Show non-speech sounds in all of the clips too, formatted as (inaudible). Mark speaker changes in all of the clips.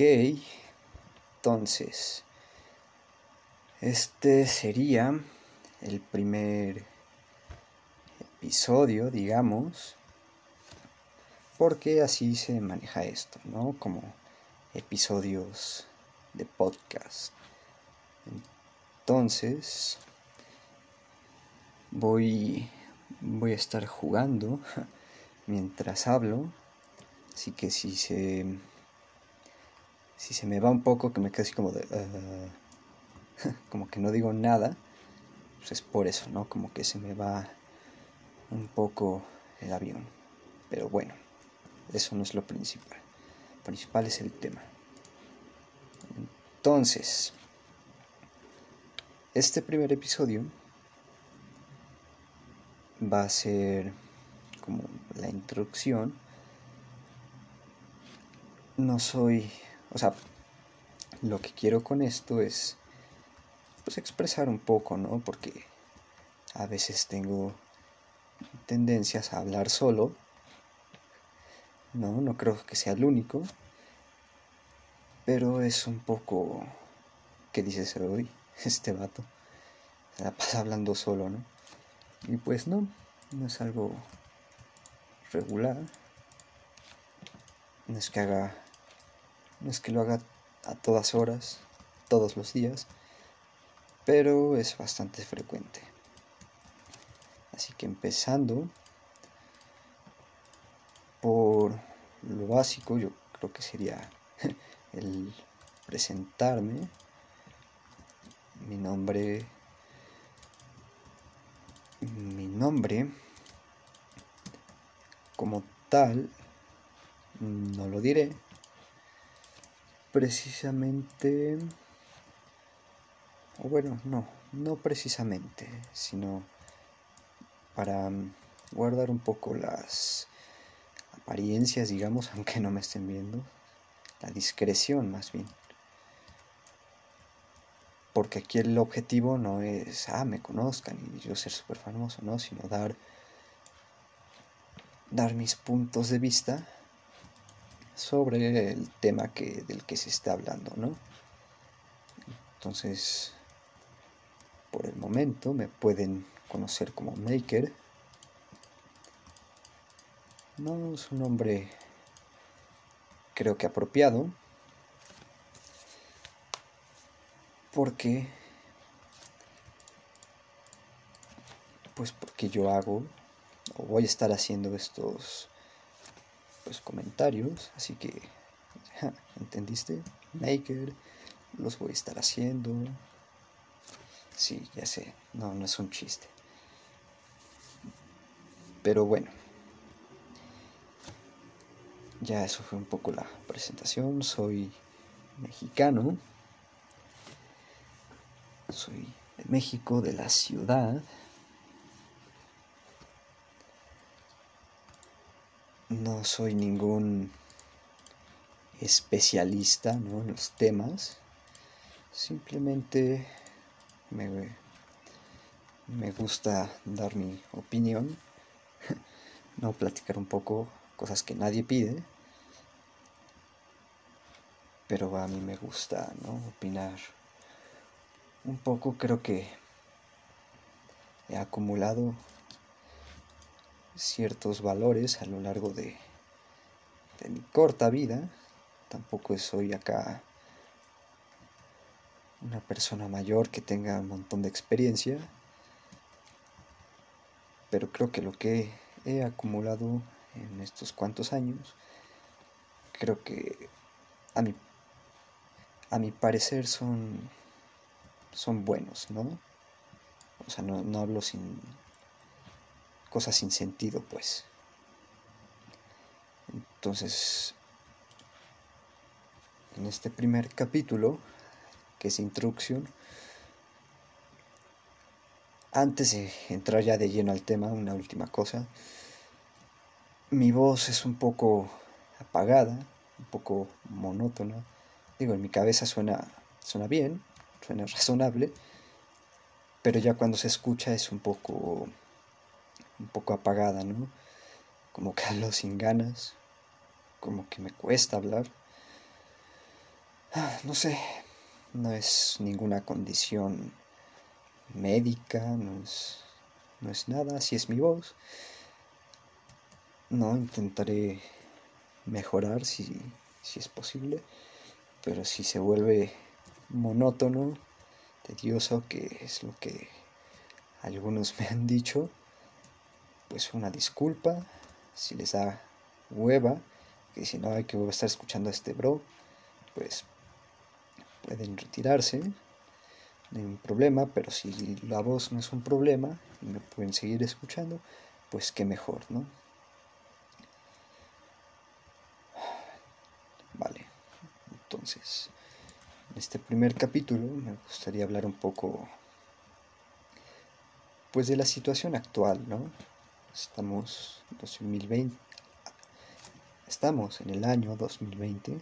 Speaker 1: Entonces, este sería el primer episodio, digamos, porque así se maneja esto, ¿no? Como episodios de podcast. Entonces, voy, voy a estar jugando (laughs) mientras hablo, así que si se si se me va un poco, que me quedo así como de... Ah", (laughs) como que no digo nada, pues es por eso, ¿no? Como que se me va un poco el avión. Pero bueno, eso no es lo principal. Lo principal es el tema. Entonces, este primer episodio va a ser como la introducción. No soy o sea, lo que quiero con esto es pues expresar un poco, ¿no? Porque a veces tengo tendencias a hablar solo. No, no creo que sea el único. Pero es un poco ¿qué dices (laughs) hoy? Este vato se la pasa hablando solo, ¿no? Y pues no, no es algo regular. No es que haga no es que lo haga a todas horas, todos los días, pero es bastante frecuente. Así que empezando por lo básico, yo creo que sería (laughs) el presentarme. Mi nombre mi nombre como tal no lo diré precisamente, o bueno, no, no precisamente, sino para guardar un poco las apariencias, digamos, (laughs) aunque no me estén viendo, la discreción más bien. Porque aquí el objetivo no es, ah, me conozcan y yo ser súper famoso, no, sino dar, dar mis puntos de vista sobre el tema que, del que se está hablando, ¿no? Entonces, por el momento me pueden conocer como Maker. No es un nombre creo que apropiado. Porque pues porque yo hago o voy a estar haciendo estos pues, comentarios, así que, (laughs) ¿entendiste? Maker, los voy a estar haciendo. Sí, ya sé, no, no es un chiste. Pero bueno, ya eso fue un poco la presentación. Soy mexicano. Soy de México, de la ciudad. No soy ningún especialista en los temas. Simplemente me, me gusta dar mi opinión, (laughs) no platicar un poco cosas que nadie pide, pero a mí me gusta ¿no? opinar un poco. Creo que he acumulado ciertos valores a lo largo de, mi corta vida. Tampoco soy acá una persona mayor que tenga un montón de experiencia, pero creo que lo que he acumulado en estos cuantos años, creo que a mi, a mi parecer son, son buenos, ¿no? O sea, no, no hablo sin, cosas sin sentido, pues. Entonces, en este primer capítulo, que es introducción, antes de entrar ya de lleno al tema, una última cosa, mi voz es un poco apagada, un poco monótona. Digo, en mi cabeza suena, suena bien, suena (laughs) razonable, pero ya cuando se escucha es un poco un poco apagada, ¿no? Como que hablo sin ganas, como que me cuesta hablar. ah, no sé, no es ninguna condición médica, no es, no es nada, así es mi voz. No, intentaré mejorar si, si es posible, pero si se vuelve monótono, tedioso, que es lo que algunos (laughs) me han dicho, pues una disculpa, si les da hueva, que si no hay que estar escuchando a este bro, pues pueden retirarse, no hay problema, pero si la voz no es un problema y me pueden seguir escuchando, pues qué mejor, ¿no? Vale, entonces, en este primer capítulo me gustaría hablar un poco, pues de la situación actual, ¿no? Estamos en 2020, estamos en el año 2020,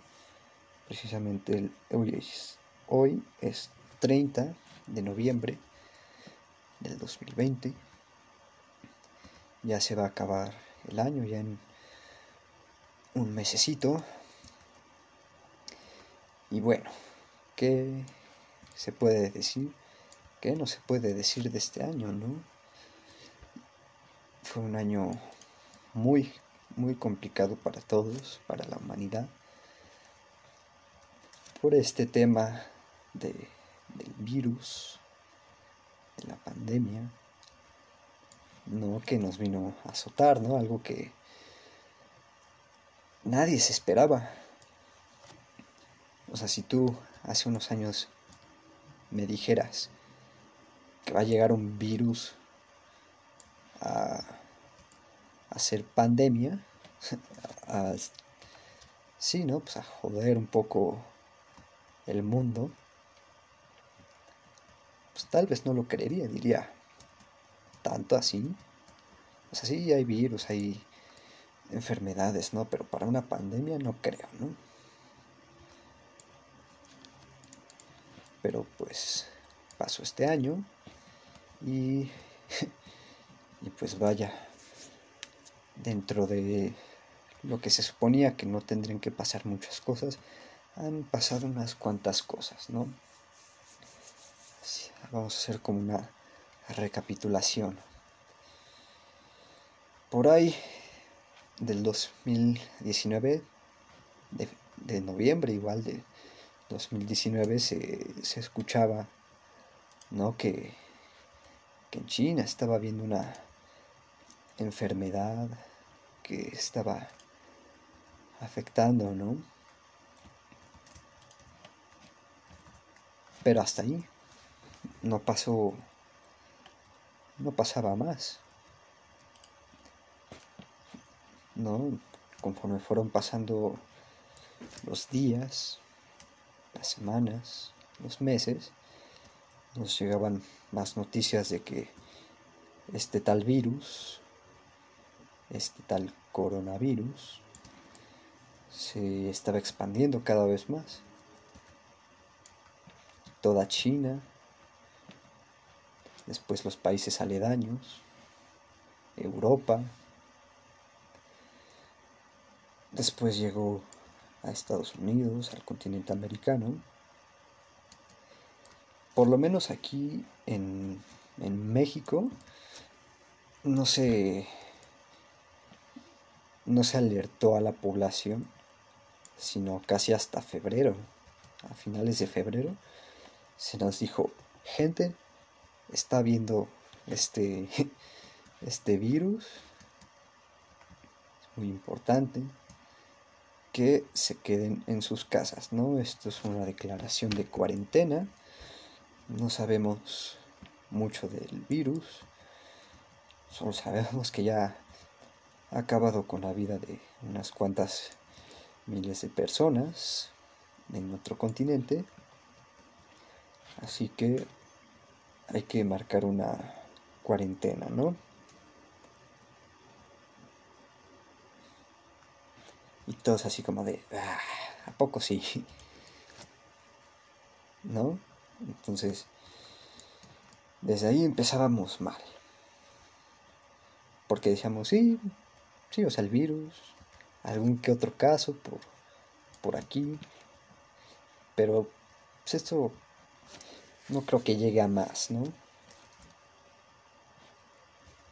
Speaker 1: precisamente el, hoy, es, hoy es 30 de noviembre del 2020, ya se va a acabar el año, ya en un mesecito, y bueno, ¿qué se puede decir? ¿Qué no se puede decir de este año, no? Un año muy, muy complicado para todos, para la humanidad, por este tema de, del virus, de la pandemia, ¿no? que nos vino a azotar, ¿no? algo que nadie se esperaba. O sea, si tú hace unos años me dijeras que va a llegar un virus a hacer pandemia, (laughs) a, sí, ¿no? Pues a joder un poco el mundo, pues tal vez no lo creería, diría, tanto así. O sea, sí hay virus, hay enfermedades, ¿no? Pero para una pandemia no creo, ¿no? Pero pues pasó este año y, (laughs) y pues vaya, dentro de lo que se suponía que no tendrían que pasar muchas cosas, han pasado unas cuantas cosas, ¿no? Vamos a hacer como una recapitulación. Por ahí del 2019, de, de noviembre igual de 2019, se, se escuchaba, ¿no? Que, que en China estaba habiendo una enfermedad que estaba afectando, ¿no? Pero hasta ahí no pasó, no pasaba más. ¿No? Conforme fueron pasando los días, las semanas, los meses, nos llegaban más noticias de que este tal virus este tal coronavirus se estaba expandiendo cada vez más. Toda China, después los países aledaños, Europa, después llegó a Estados Unidos, al continente americano. Por lo menos aquí en, en México no se no se alertó a la población, sino casi hasta febrero, a finales de febrero, se nos dijo, gente, está viendo este, (laughs) este virus, es muy importante que se queden en sus casas, ¿no? Esto es una declaración de cuarentena, no sabemos mucho del virus, solo sabemos que ya ha acabado con la vida de unas cuantas miles de personas en otro continente. Así que hay que marcar una cuarentena, ¿no? Y todos así como de, ah, ¿a poco sí? (laughs) ¿No? Entonces, desde ahí empezábamos mal. Porque decíamos, sí, Sí, o sea, el virus, algún que otro caso por, por aquí, Pero pues esto no creo que llegue a más, ¿no?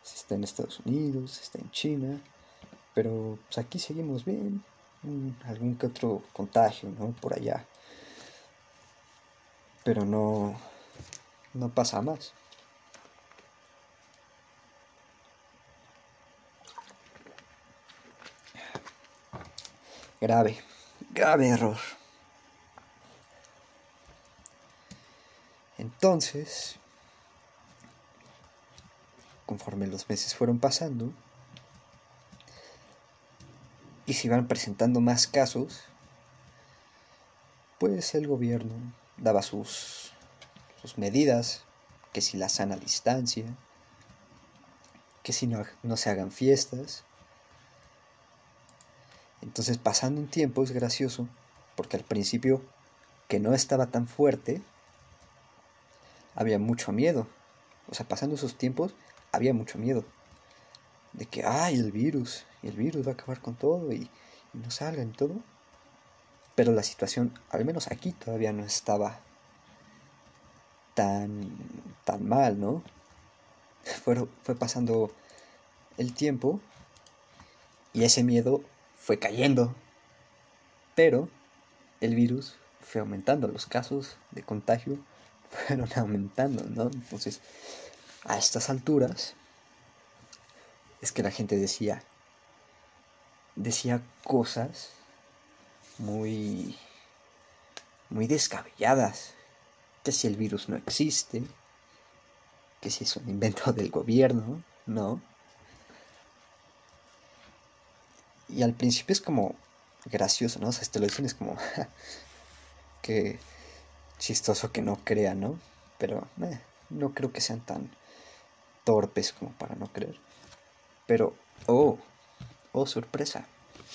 Speaker 1: Si está en Estados Unidos, está en China, pero pues aquí seguimos bien. Algún que otro contagio, ¿no? Por allá. Pero no, no pasa más. Grave, grave error. Entonces, conforme los meses fueron pasando y se iban presentando más casos, pues el gobierno daba sus, sus medidas, que si la sana distancia, que si no, no se hagan fiestas. Entonces pasando un tiempo es gracioso, porque al principio que no estaba tan fuerte, había mucho miedo. O sea, pasando esos tiempos, había mucho miedo. De que, ay, el virus, el virus va a acabar con todo y, no salgan y todo. Pero la situación, al menos aquí, todavía no estaba tan, tan mal, ¿no? (laughs) Fue pasando el tiempo y ese miedo fue cayendo. Pero el virus fue aumentando los casos de contagio (laughs) fueron aumentando, ¿no? Entonces, a estas alturas, es que la gente decía, decía cosas muy, muy descabelladas, que si el virus no existe, que si es un invento (laughs) del gobierno, ¿no? Y al principio es como gracioso, ¿no? O sea, te lo dicen es como (laughs) que chistoso que no crean, ¿no? Pero eh, no creo que sean tan torpes como para no creer. Pero, oh, oh, sorpresa.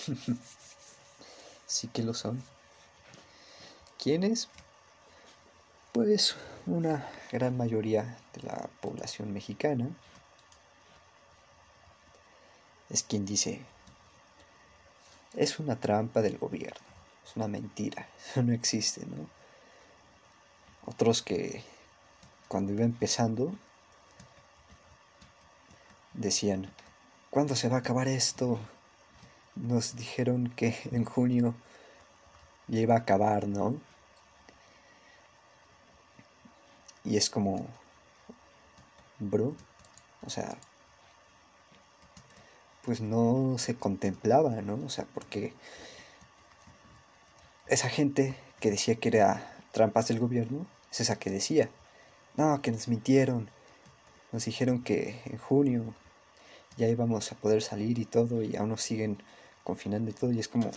Speaker 1: (laughs) sí que lo son. ¿Quiénes? Pues una gran mayoría de la población mexicana es quien dice, es una trampa del gobierno, es una mentira, (laughs) eso no existe, ¿no? Otros que cuando iba empezando decían, ¿cuándo se va a acabar esto? Nos dijeron que (laughs) en junio ya iba a acabar, ¿no? Y es como, bro, o sea, pues no se contemplaba, ¿no? O sea, porque esa gente que decía que era trampas del gobierno es esa que decía, no, que nos mintieron, nos dijeron que en junio ya íbamos a poder salir y todo y aún nos siguen confinando y todo y es como,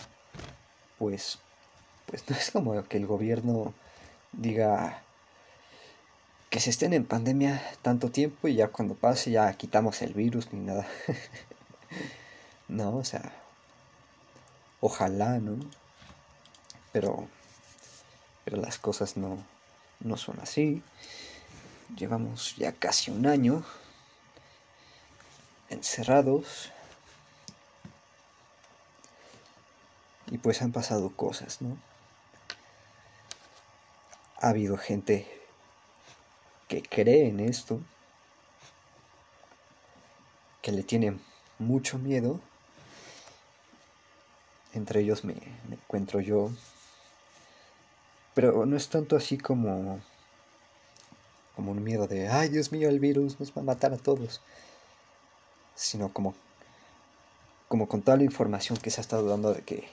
Speaker 1: pues, pues no es como que el gobierno diga que se estén en pandemia tanto tiempo y ya cuando pase ya quitamos el virus ni nada. (laughs) no, o sea, ojalá, ¿no? Pero pero las cosas no, no son así. Llevamos ya casi un año encerrados y pues han pasado cosas, ¿no? Ha habido gente que cree en esto, que le tiene mucho miedo. Entre ellos me, encuentro yo, pero no es tanto así como como un miedo de, ay Dios mío, el virus nos va a matar a todos, sino como como con toda la información que se ha estado dando de que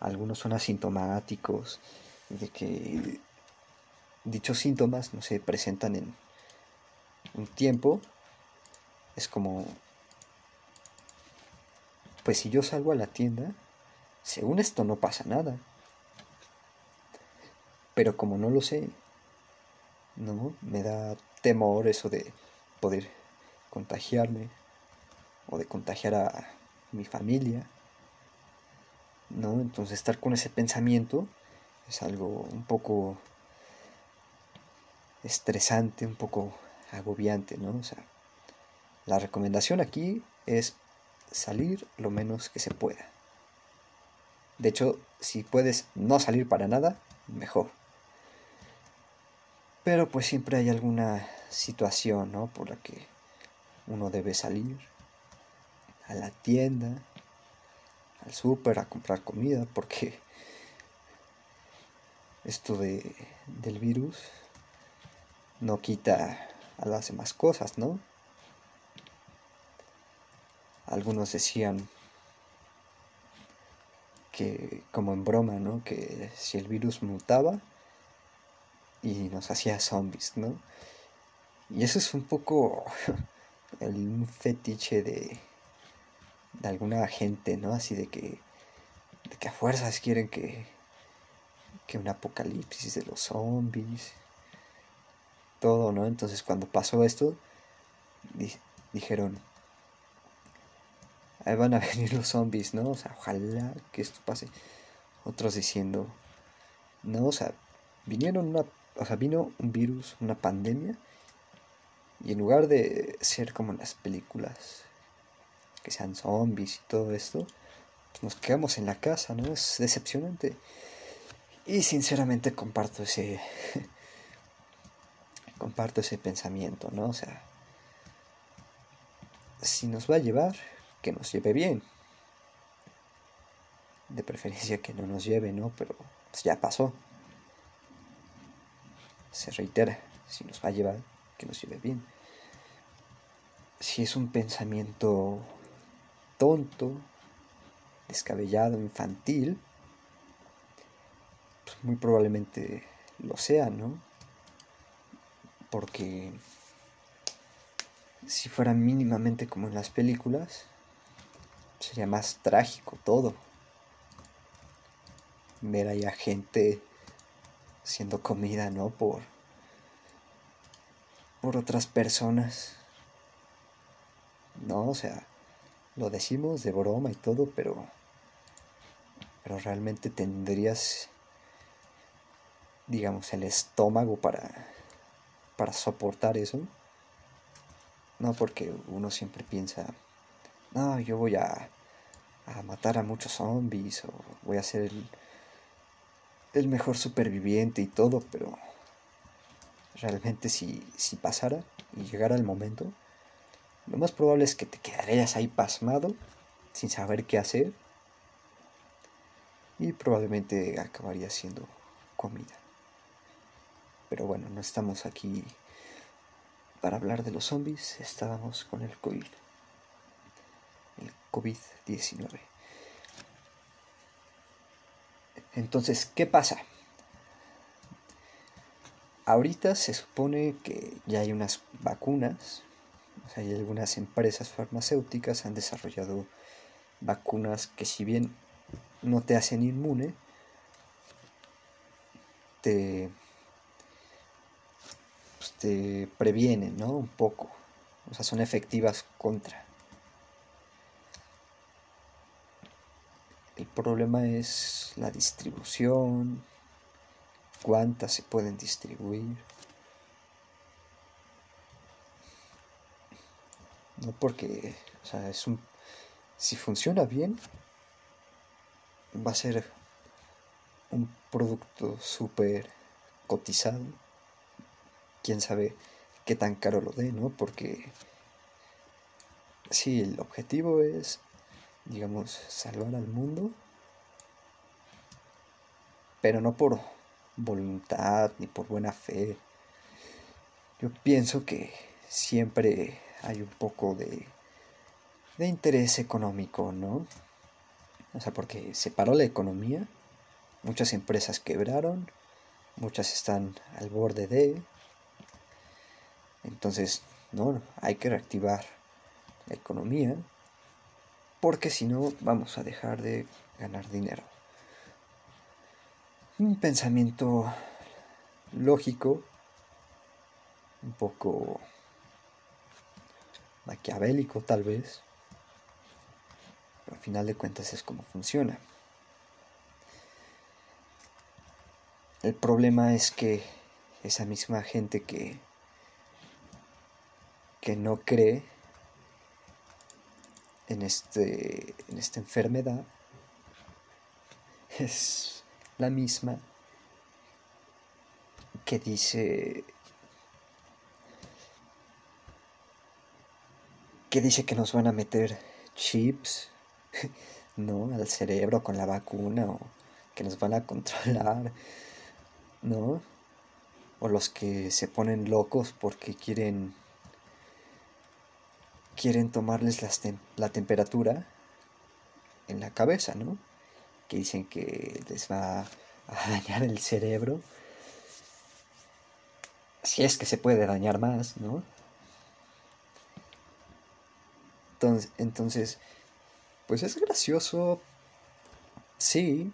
Speaker 1: algunos son asintomáticos, de que dichos síntomas no se presentan en un tiempo, es como, pues si yo salgo a la tienda, según esto no pasa nada. Pero como no lo sé, no, me da temor eso de poder contagiarme o de contagiar a mi familia. ¿No? Entonces estar con ese pensamiento es algo un poco estresante, un poco agobiante, ¿no? O sea, la recomendación aquí es salir lo menos que se pueda. De hecho, si puedes no salir para nada, mejor. Pero pues siempre hay alguna situación, ¿no? Por la que uno debe salir a la tienda, al súper a comprar comida, porque esto de, del virus no quita a las demás cosas, ¿no? Algunos decían que, como en broma, ¿no? Que si el virus mutaba y nos hacía zombies, ¿no? Y eso es un poco (laughs) el fetiche de, de alguna gente, ¿no? Así de que, de que a fuerzas quieren que, que un apocalipsis de los zombies, todo, ¿no? Entonces cuando pasó esto, dijeron, ahí van a (laughs) venir los zombies, ¿no? O sea, ojalá que esto pase. Otros diciendo, no, o sea, vinieron una, o sea, vino un virus, una pandemia, y en lugar de ser como en las películas, que sean zombies y todo esto, pues nos quedamos en la casa, ¿no? Es decepcionante. Y sinceramente comparto ese (laughs) comparto ese pensamiento, ¿no? O sea, si nos va a llevar, que nos lleve bien. De preferencia que no nos lleve, ¿no? Pero pues, ya pasó. Se reitera, si nos va a llevar, que nos lleve bien. Si es un pensamiento tonto, descabellado, infantil, pues muy probablemente lo sea, ¿no? Porque si fuera mínimamente como en las películas, sería más trágico todo. Ver ahí a gente siendo comida, ¿no? Por, por otras personas. No, o sea, lo decimos de broma y todo, pero, pero realmente tendrías, digamos, el estómago para, para soportar eso. No porque uno siempre piensa, no, yo voy a, a matar a muchos zombies o voy a ser el, mejor superviviente y todo, pero realmente si, si pasara y llegara el momento, lo más probable es que te quedarías ahí pasmado, sin saber qué hacer, y probablemente acabaría siendo comida. Pero bueno, no estamos aquí para hablar de los zombies, estábamos con el COVID el COVID-19. Entonces, ¿qué pasa? Ahorita se supone que ya hay unas vacunas, hay algunas empresas farmacéuticas han desarrollado vacunas que si bien no te hacen inmune, te, pues, te previenen, ¿no? Un poco. O sea, son efectivas contra. El problema es la distribución, cuántas se pueden distribuir. No porque, o sea, es un si funciona bien va a ser un producto súper cotizado. Quién sabe qué tan caro lo dé, ¿no? Porque si el objetivo es digamos, salvar al mundo, pero no por voluntad ni por buena fe. Yo pienso que siempre hay un poco de, de interés económico, ¿no? O sea, porque se paró la economía, muchas empresas quebraron, muchas están al borde de... Entonces, no, hay que reactivar la economía porque si no vamos a dejar de ganar dinero. Un pensamiento lógico, un poco maquiavélico tal vez, pero al final de cuentas es como funciona. El problema es que esa misma gente que, que no cree en, este, en esta enfermedad es la misma que dice que dice que nos van a meter chips, (laughs) ¿no? Al cerebro con la vacuna o que nos van a controlar, ¿no? O los que se ponen locos porque quieren quieren tomarles la temperatura en la cabeza, ¿no? Que dicen que les va a (laughs) dañar el cerebro. Si es que se puede dañar más, ¿no? Entonces, entonces pues es gracioso, sí,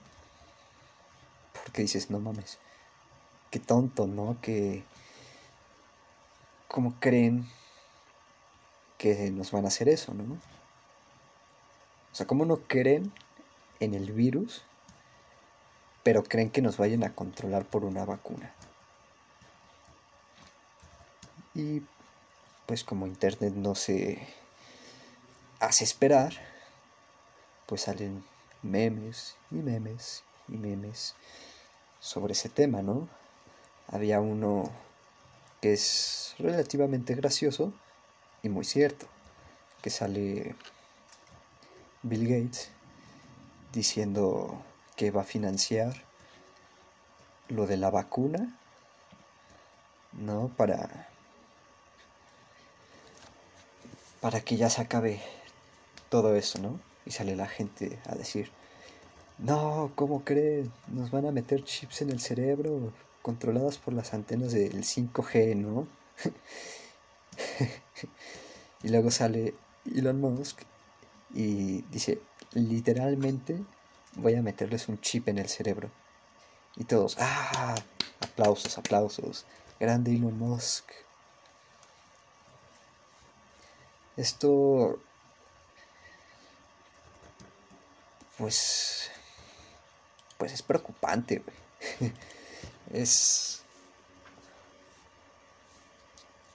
Speaker 1: porque dices, no mames, qué tonto, ¿no? Que, ¿cómo creen que nos van a hacer eso, ¿no? O sea, ¿cómo no creen en el virus, pero creen que nos vayan a controlar por una vacuna? Y pues como Internet no se hace esperar, pues salen memes y memes y memes sobre ese tema, ¿no? Había uno que es relativamente gracioso y muy cierto, que sale Bill Gates diciendo que va a financiar lo de la vacuna, ¿no? Para, para que ya se acabe todo eso, ¿no? Y sale la gente a decir, no, ¿cómo creen? Nos van a meter chips en el cerebro controladas por las antenas del 5G, ¿no? (laughs) (laughs) y luego sale Elon Musk y dice, literalmente voy a meterles un chip en el cerebro. Y todos, ah, aplausos, aplausos. Grande Elon Musk. Esto pues, pues es preocupante, (laughs) es,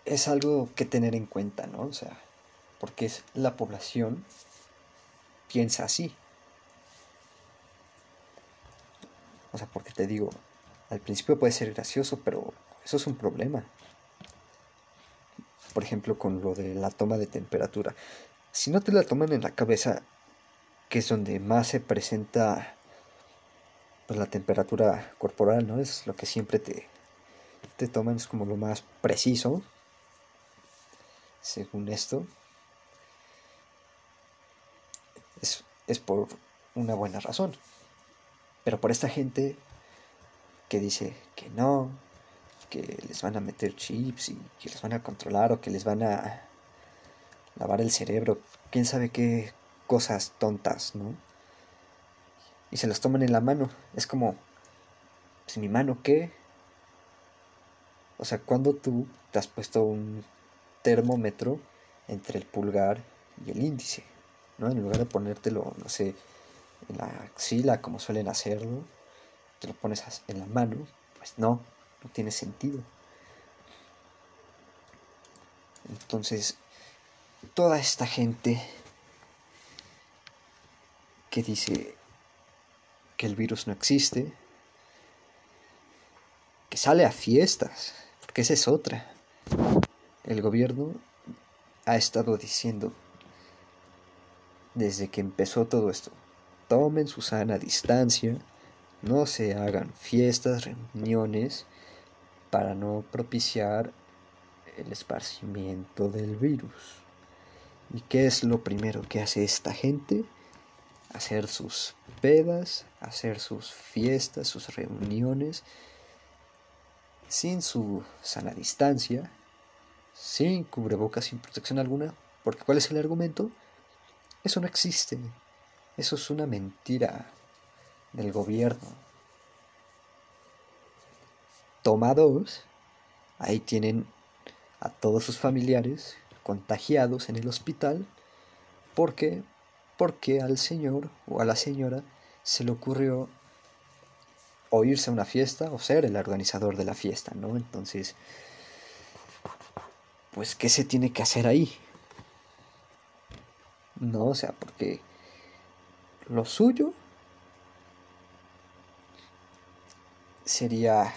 Speaker 1: es algo que tener en cuenta, ¿no? O sea, porque es la población piensa así. O sea, porque te digo, al principio puede ser gracioso, pero eso es un problema. Por ejemplo, con lo de la toma de temperatura. Si no te la toman en la cabeza, que es donde más se presenta pues, la temperatura corporal, ¿no? Es lo que siempre te, te toman, es como lo más preciso, según esto. Es, es por una buena razón. Pero por esta gente que dice que no, que les van a meter chips y que les van a controlar o que les van a lavar el cerebro, quién sabe qué cosas tontas, ¿no? Y se las toman en la mano. Es como, pues mi mano qué? O sea, cuando tú te has puesto un termómetro entre el pulgar y el índice, ¿no? En lugar de ponértelo, no sé, en la axila como suelen hacerlo, te lo pones en la mano, pues no, no tiene sentido. Entonces, toda esta gente que dice que el virus no existe, que sale a fiestas, porque esa es otra. El gobierno ha estado diciendo desde que empezó todo esto, tomen su sana distancia, no se hagan fiestas, reuniones, para no propiciar el esparcimiento del virus. ¿Y qué es lo primero que hace esta gente? hacer sus pedas, hacer sus fiestas, sus reuniones, sin su sana distancia, sin cubrebocas, sin protección alguna, porque ¿cuál es el argumento? Eso no existe, eso es una mentira del gobierno. Toma dos, ahí tienen a todos sus familiares contagiados en el hospital porque porque al señor o a la señora se le ocurrió o irse a una fiesta o ser el organizador de la fiesta, ¿no? Entonces, pues, ¿qué se tiene que hacer ahí? No, o sea, porque lo suyo sería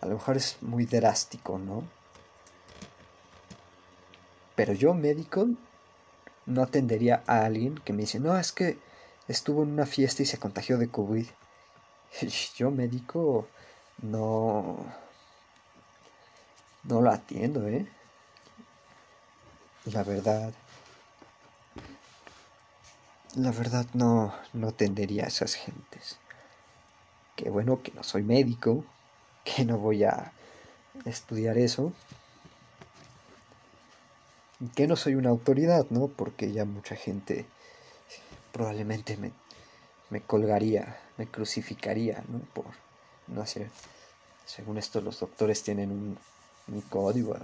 Speaker 1: a lo mejor es muy drástico, ¿no? Pero yo médico no atendería a alguien que me dice, no, es que estuvo en una fiesta y se contagió de COVID. (laughs) Yo médico no... No lo atiendo, ¿eh? La verdad... La verdad no, no atendería a esas gentes. Qué bueno que no soy médico, que no voy a estudiar eso. Que no soy una autoridad, ¿no? Porque ya mucha gente probablemente me, me colgaría, me crucificaría, ¿no? Por no sé. Según esto, los doctores tienen un, un código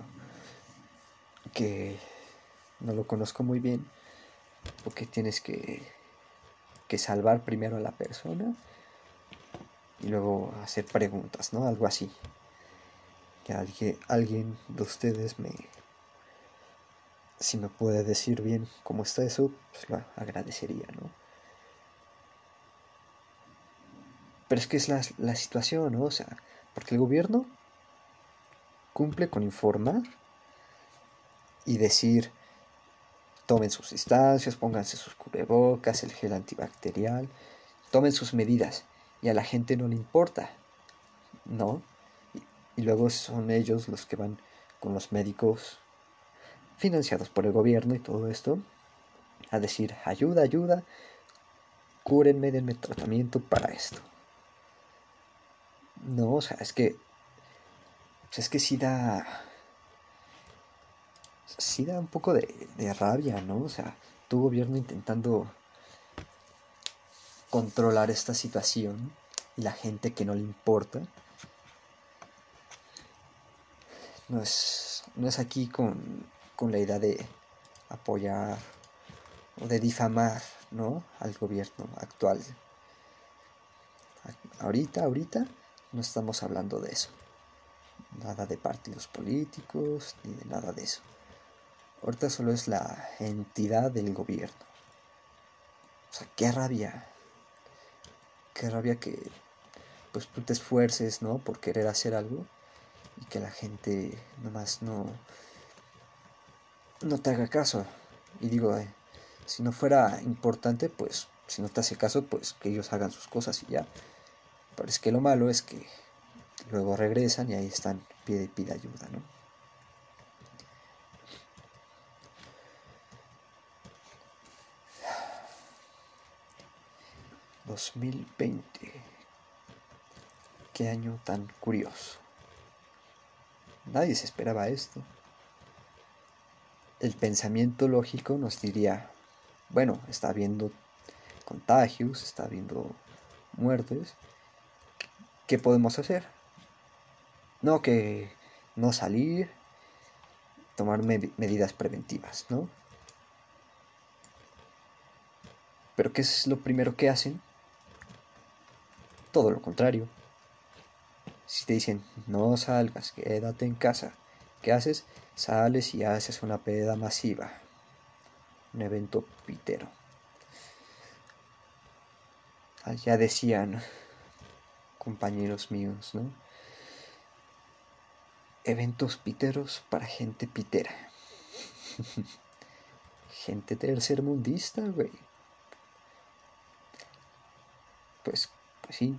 Speaker 1: que no lo conozco muy bien, porque tienes que, que salvar primero a la persona y luego hacer preguntas, ¿no? Algo así. Que alguien, alguien de ustedes me, si me puede decir bien cómo está eso, pues lo agradecería, ¿no? Pero es que es la, la situación. O sea, porque el gobierno cumple con informar y decir, tomen sus instancias, pónganse sus cubrebocas, el gel antibacterial, tomen sus medidas y a la gente no le importa, ¿no? Y, y luego son ellos los que van con los médicos financiados por el gobierno y todo esto, a decir, ayuda, ayuda, cúrenme, denme tratamiento para esto. No, o sea, es que, es que sí da, sí da un poco de, de rabia, ¿no? O sea, tu gobierno intentando controlar esta situación y la gente que no le importa. No es, no es aquí con, con la idea de apoyar o de difamar ¿no? al gobierno actual. Ahorita, ahorita no estamos hablando de eso. Nada de partidos políticos ni de nada de eso. Ahorita solo es la entidad del gobierno. O sea, qué rabia. Qué rabia que pues tú te esfuerces, ¿no? Por querer hacer algo y que la gente nomás no no te haga caso. Y digo, eh, si no fuera importante, pues si no te hace caso, pues que ellos hagan sus cosas y ya. Pero es que lo malo es que luego regresan y ahí están, pide pide ayuda, ¿no? ...2020... Qué año tan curioso. Nadie se esperaba esto el pensamiento lógico nos diría, bueno, está habiendo contagios, está habiendo muertes, ¿qué podemos hacer? No, que no salir, tomar medidas preventivas, ¿no? Pero ¿qué es lo primero que hacen? Todo lo contrario. Si te dicen, no salgas, quédate en casa, ¿qué haces? Sales y haces una peda masiva. Un evento pitero. Ya decían (laughs) compañeros míos, ¿no? Eventos piteros para gente pitera. (laughs) gente tercermundista, güey. Pues, pues sí,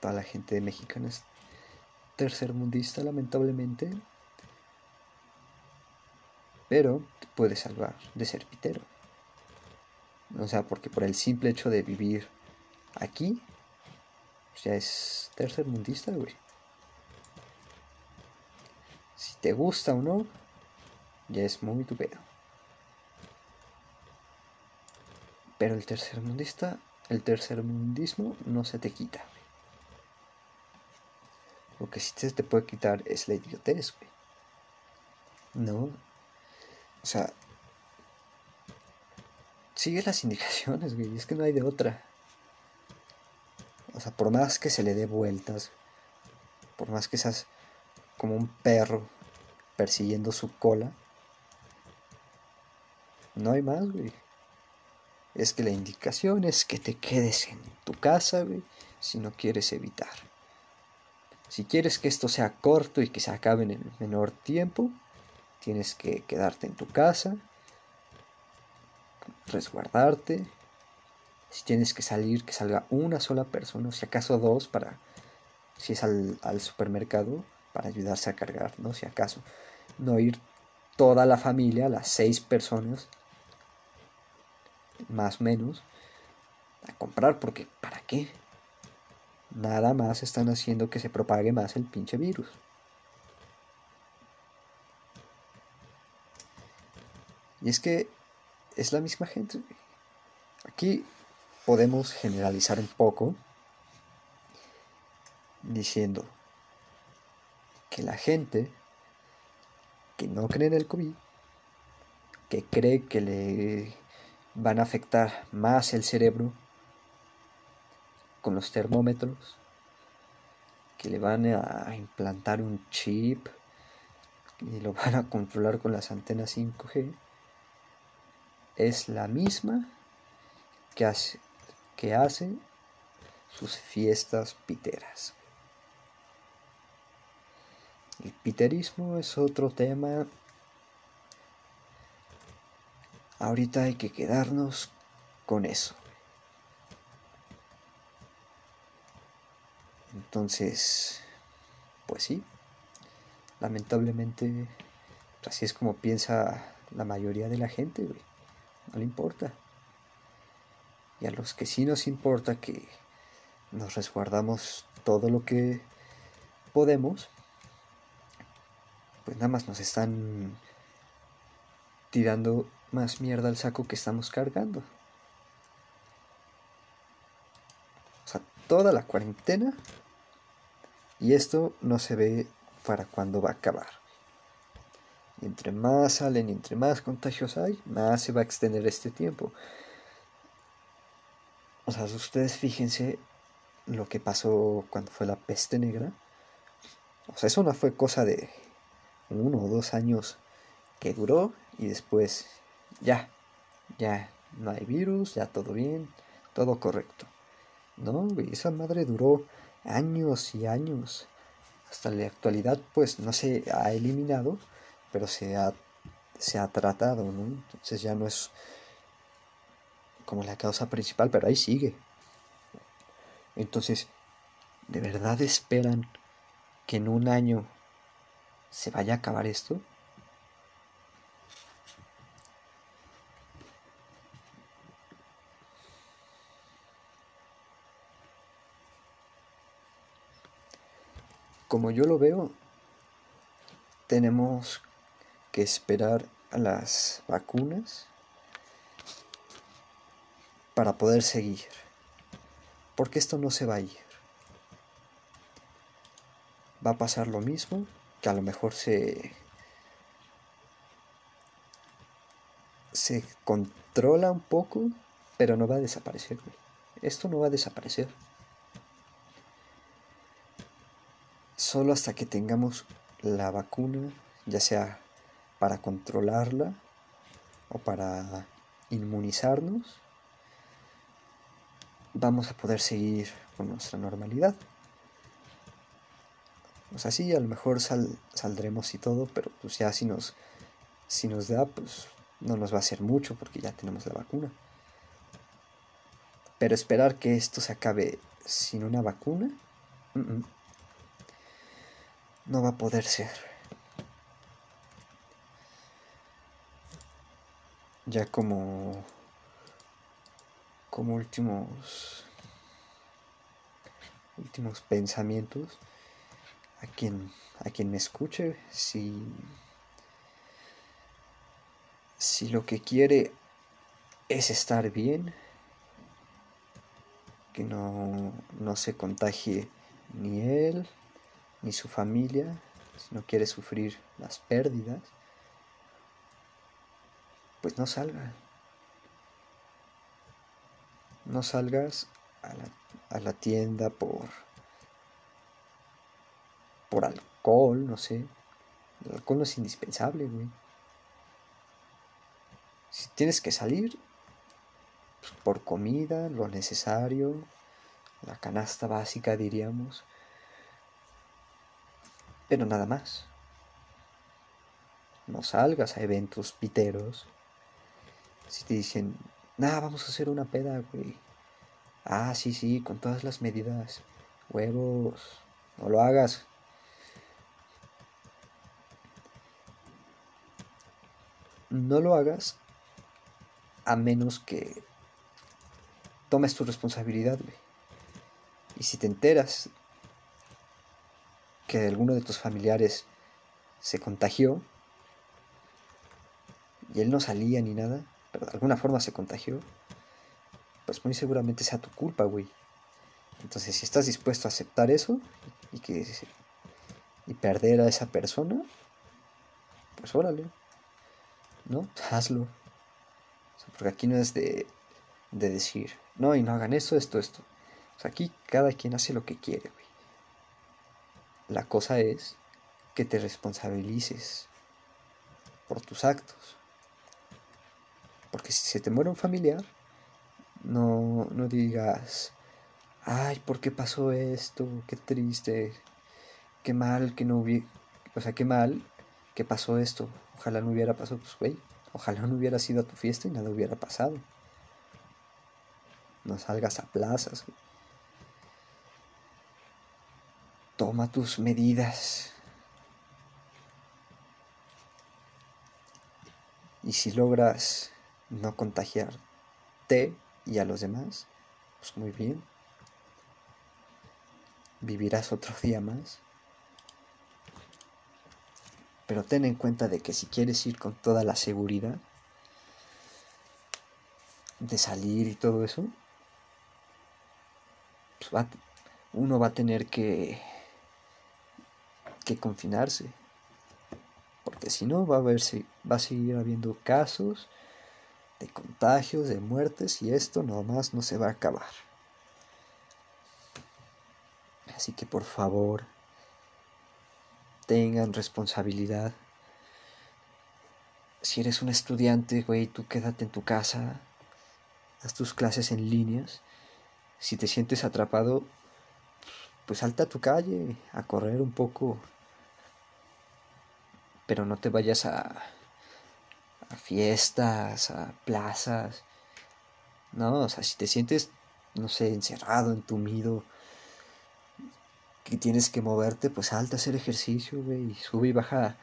Speaker 1: toda la gente de mexicana es tercermundista, lamentablemente pero te puede salvar de ser pitero. O sea, porque por el simple hecho de vivir aquí, pues ya es tercer mundista, güey. Si te gusta o no, ya es muy tu pedo. Pero el tercer mundista, el tercer mundismo no se te quita. Lo que sí se te puede quitar es la idiotez, güey. No, o sea, sigue las indicaciones, güey. Es que no hay de otra. O sea, por más que se le dé vueltas, por más que seas como un perro persiguiendo su cola, no hay más, güey. Es que la indicación es que te quedes en tu casa, güey, si no quieres evitar. Si quieres que esto sea corto y que se acabe en el menor tiempo, tienes que quedarte en tu casa, resguardarte. Si tienes que salir, que salga una sola persona, si acaso dos, para, si es al supermercado, para ayudarse a cargar, ¿no? Si acaso. No ir toda la familia, las seis personas, más o menos, a comprar, porque ¿para qué? Nada más están haciendo que se propague más el pinche virus. Y es que es la misma gente. Aquí podemos generalizar un poco diciendo que la gente que no cree en el COVID, que cree que le van a afectar más el cerebro con los termómetros, que le van a implantar un chip y lo (laughs) van a controlar con las antenas 5G, es la misma que hace, que hace sus fiestas piteras. El piterismo es otro tema. Ahorita hay que quedarnos con eso. Entonces, pues sí, lamentablemente así es como piensa la mayoría de la gente, güey. No le importa. Y a los que sí nos importa que nos resguardamos todo lo que podemos, pues nada más nos están tirando más mierda al saco que estamos cargando. O sea, toda la cuarentena y esto no se ve para cuándo va a acabar. Y entre más salen y entre más contagios hay, más se va a extender este tiempo. O sea, ustedes fíjense lo que pasó cuando fue la peste negra. O sea, eso no fue cosa de uno o dos años que duró y después ya, ya no hay virus, ya todo bien, todo correcto. No, esa madre duró años y años. Hasta la actualidad pues no se ha eliminado, pero se ha, se ha tratado, ¿no? Entonces ya no es como la causa principal, pero ahí sigue. Entonces, ¿de verdad esperan que en un año se vaya a acabar esto? como yo lo veo, tenemos que esperar a las vacunas para poder seguir. Porque esto no se va a ir. Va a pasar lo mismo, que a lo mejor se se controla un poco, pero no va a desaparecer. Esto no va a desaparecer. solo hasta que tengamos la vacuna, ya sea para controlarla o para inmunizarnos, vamos a poder seguir con nuestra normalidad. O sea, sí, a lo mejor saldremos y todo, pero pues ya si nos, si nos da, pues no nos va a hacer mucho porque ya tenemos la vacuna. Pero esperar que esto se acabe sin una vacuna, no va a poder ser. Ya como como últimos últimos pensamientos a quien a quien me escuche si si lo que quiere es estar bien que no, no se contagie ni él ni su familia, si no quiere sufrir las pérdidas, pues no salga. No salgas a la, a la tienda por, por alcohol, no sé. El alcohol no es indispensable, güey. Si tienes que salir, pues por comida, lo necesario, la canasta básica diríamos, Pero nada más. No salgas a eventos piteros. Si te dicen, nada, vamos a hacer una peda, güey. Ah, sí, sí, con todas las medidas. Huevos. No lo hagas. No lo hagas a menos que tomes tu responsabilidad, güey. Y si te enteras que alguno de tus familiares se contagió y él no salía ni nada, pero de alguna forma se contagió, pues muy seguramente sea tu culpa, güey. Entonces, si estás dispuesto a aceptar eso y que y perder a esa persona, pues órale. ¿No? Hazlo. porque aquí no es de, de decir, no, y no hagan esto, esto, esto. O sea, aquí cada quien hace lo que quiere, güey. La cosa es que te responsabilices por tus actos. Porque si se te muere un familiar, no, no digas, ay, ¿por qué pasó esto? Qué triste, qué mal que no hubiera, o sea, qué mal que pasó esto. Ojalá no hubiera pasado, pues, güey, ojalá no hubiera sido a tu fiesta y nada hubiera pasado. No salgas a plazas. Toma tus medidas. Y si logras no contagiarte y a los demás, pues muy bien. Vivirás otro día más. Pero ten en cuenta de que si quieres ir con toda la seguridad de salir y todo eso, pues uno va a tener que que confinarse. Porque si no, va a, verse, va a seguir habiendo casos de contagios, de muertes, y esto más no se va a acabar. Así que por favor, tengan responsabilidad. Si eres un estudiante, güey, tú quédate en tu casa, haz tus clases en líneas. Si te sientes atrapado, pues salta a tu calle a correr un poco, pero no te vayas a, a fiestas, a plazas. No, o sea, si te sientes, no sé, encerrado, entumido, que tienes que moverte, pues salta a hacer ejercicio, güey, sube y baja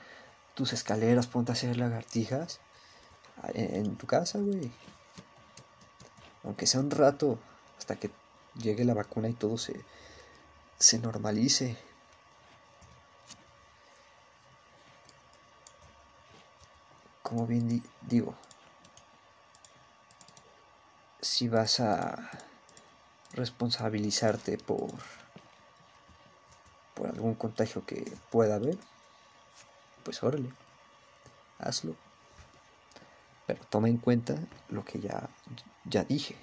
Speaker 1: tus escaleras, ponte a hacer lagartijas en, tu casa, güey. Aunque sea un rato, hasta que llegue la vacuna y todo se, se normalice. como bien digo, si vas a responsabilizarte por algún contagio que pueda haber, pues órale, hazlo. Pero toma en cuenta lo que ya, ya dije.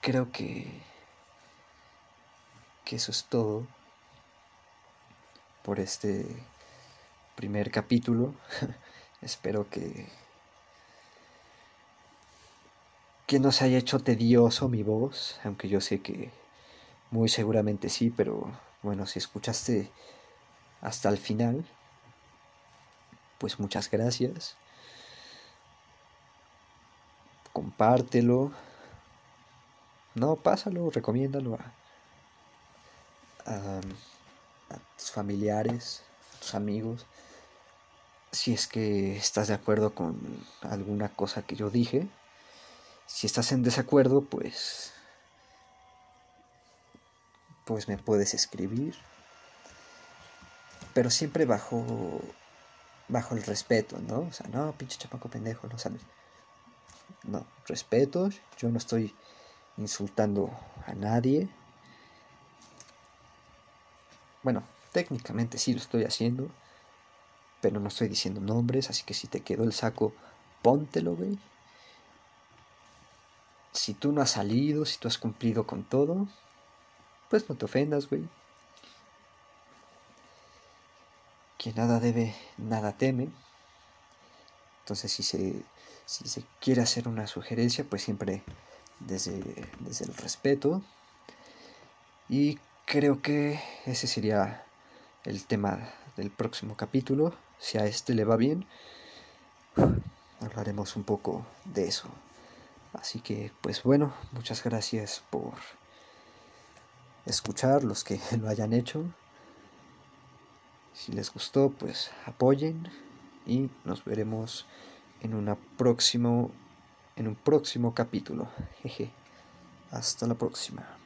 Speaker 1: Creo que, que eso es todo por este primer capítulo. (laughs) Espero que que no se haya hecho tedioso mi voz, aunque yo sé que muy seguramente sí, pero bueno, si escuchaste hasta el final, pues muchas gracias. Compártelo. No, pásalo, recomiéndalo a, tus familiares, tus amigos. Si es que estás de acuerdo con alguna cosa que yo dije. Si estás en desacuerdo, pues pues me puedes escribir. Pero siempre bajo bajo el respeto, ¿no? O sea, no, pinche chapaco pendejo, no sabes. No, respeto, yo no estoy insultando a nadie. Bueno, técnicamente sí lo estoy haciendo, pero no estoy diciendo nombres, así que si te quedó el saco, póntelo, güey. Si tú no has salido, si tú has cumplido con todo, pues no te ofendas, güey. Que nada debe, nada teme. Entonces, si se, si se quiere hacer una sugerencia, pues siempre desde, desde el respeto. Y creo que ese sería el tema del próximo capítulo. Si a este le va bien, hablaremos un poco de eso. Así que, pues bueno, muchas gracias por escuchar los que (laughs) lo hayan hecho. Si les gustó, pues apoyen y nos veremos en próximo en un próximo capítulo. (laughs) Jeje. Hasta la próxima.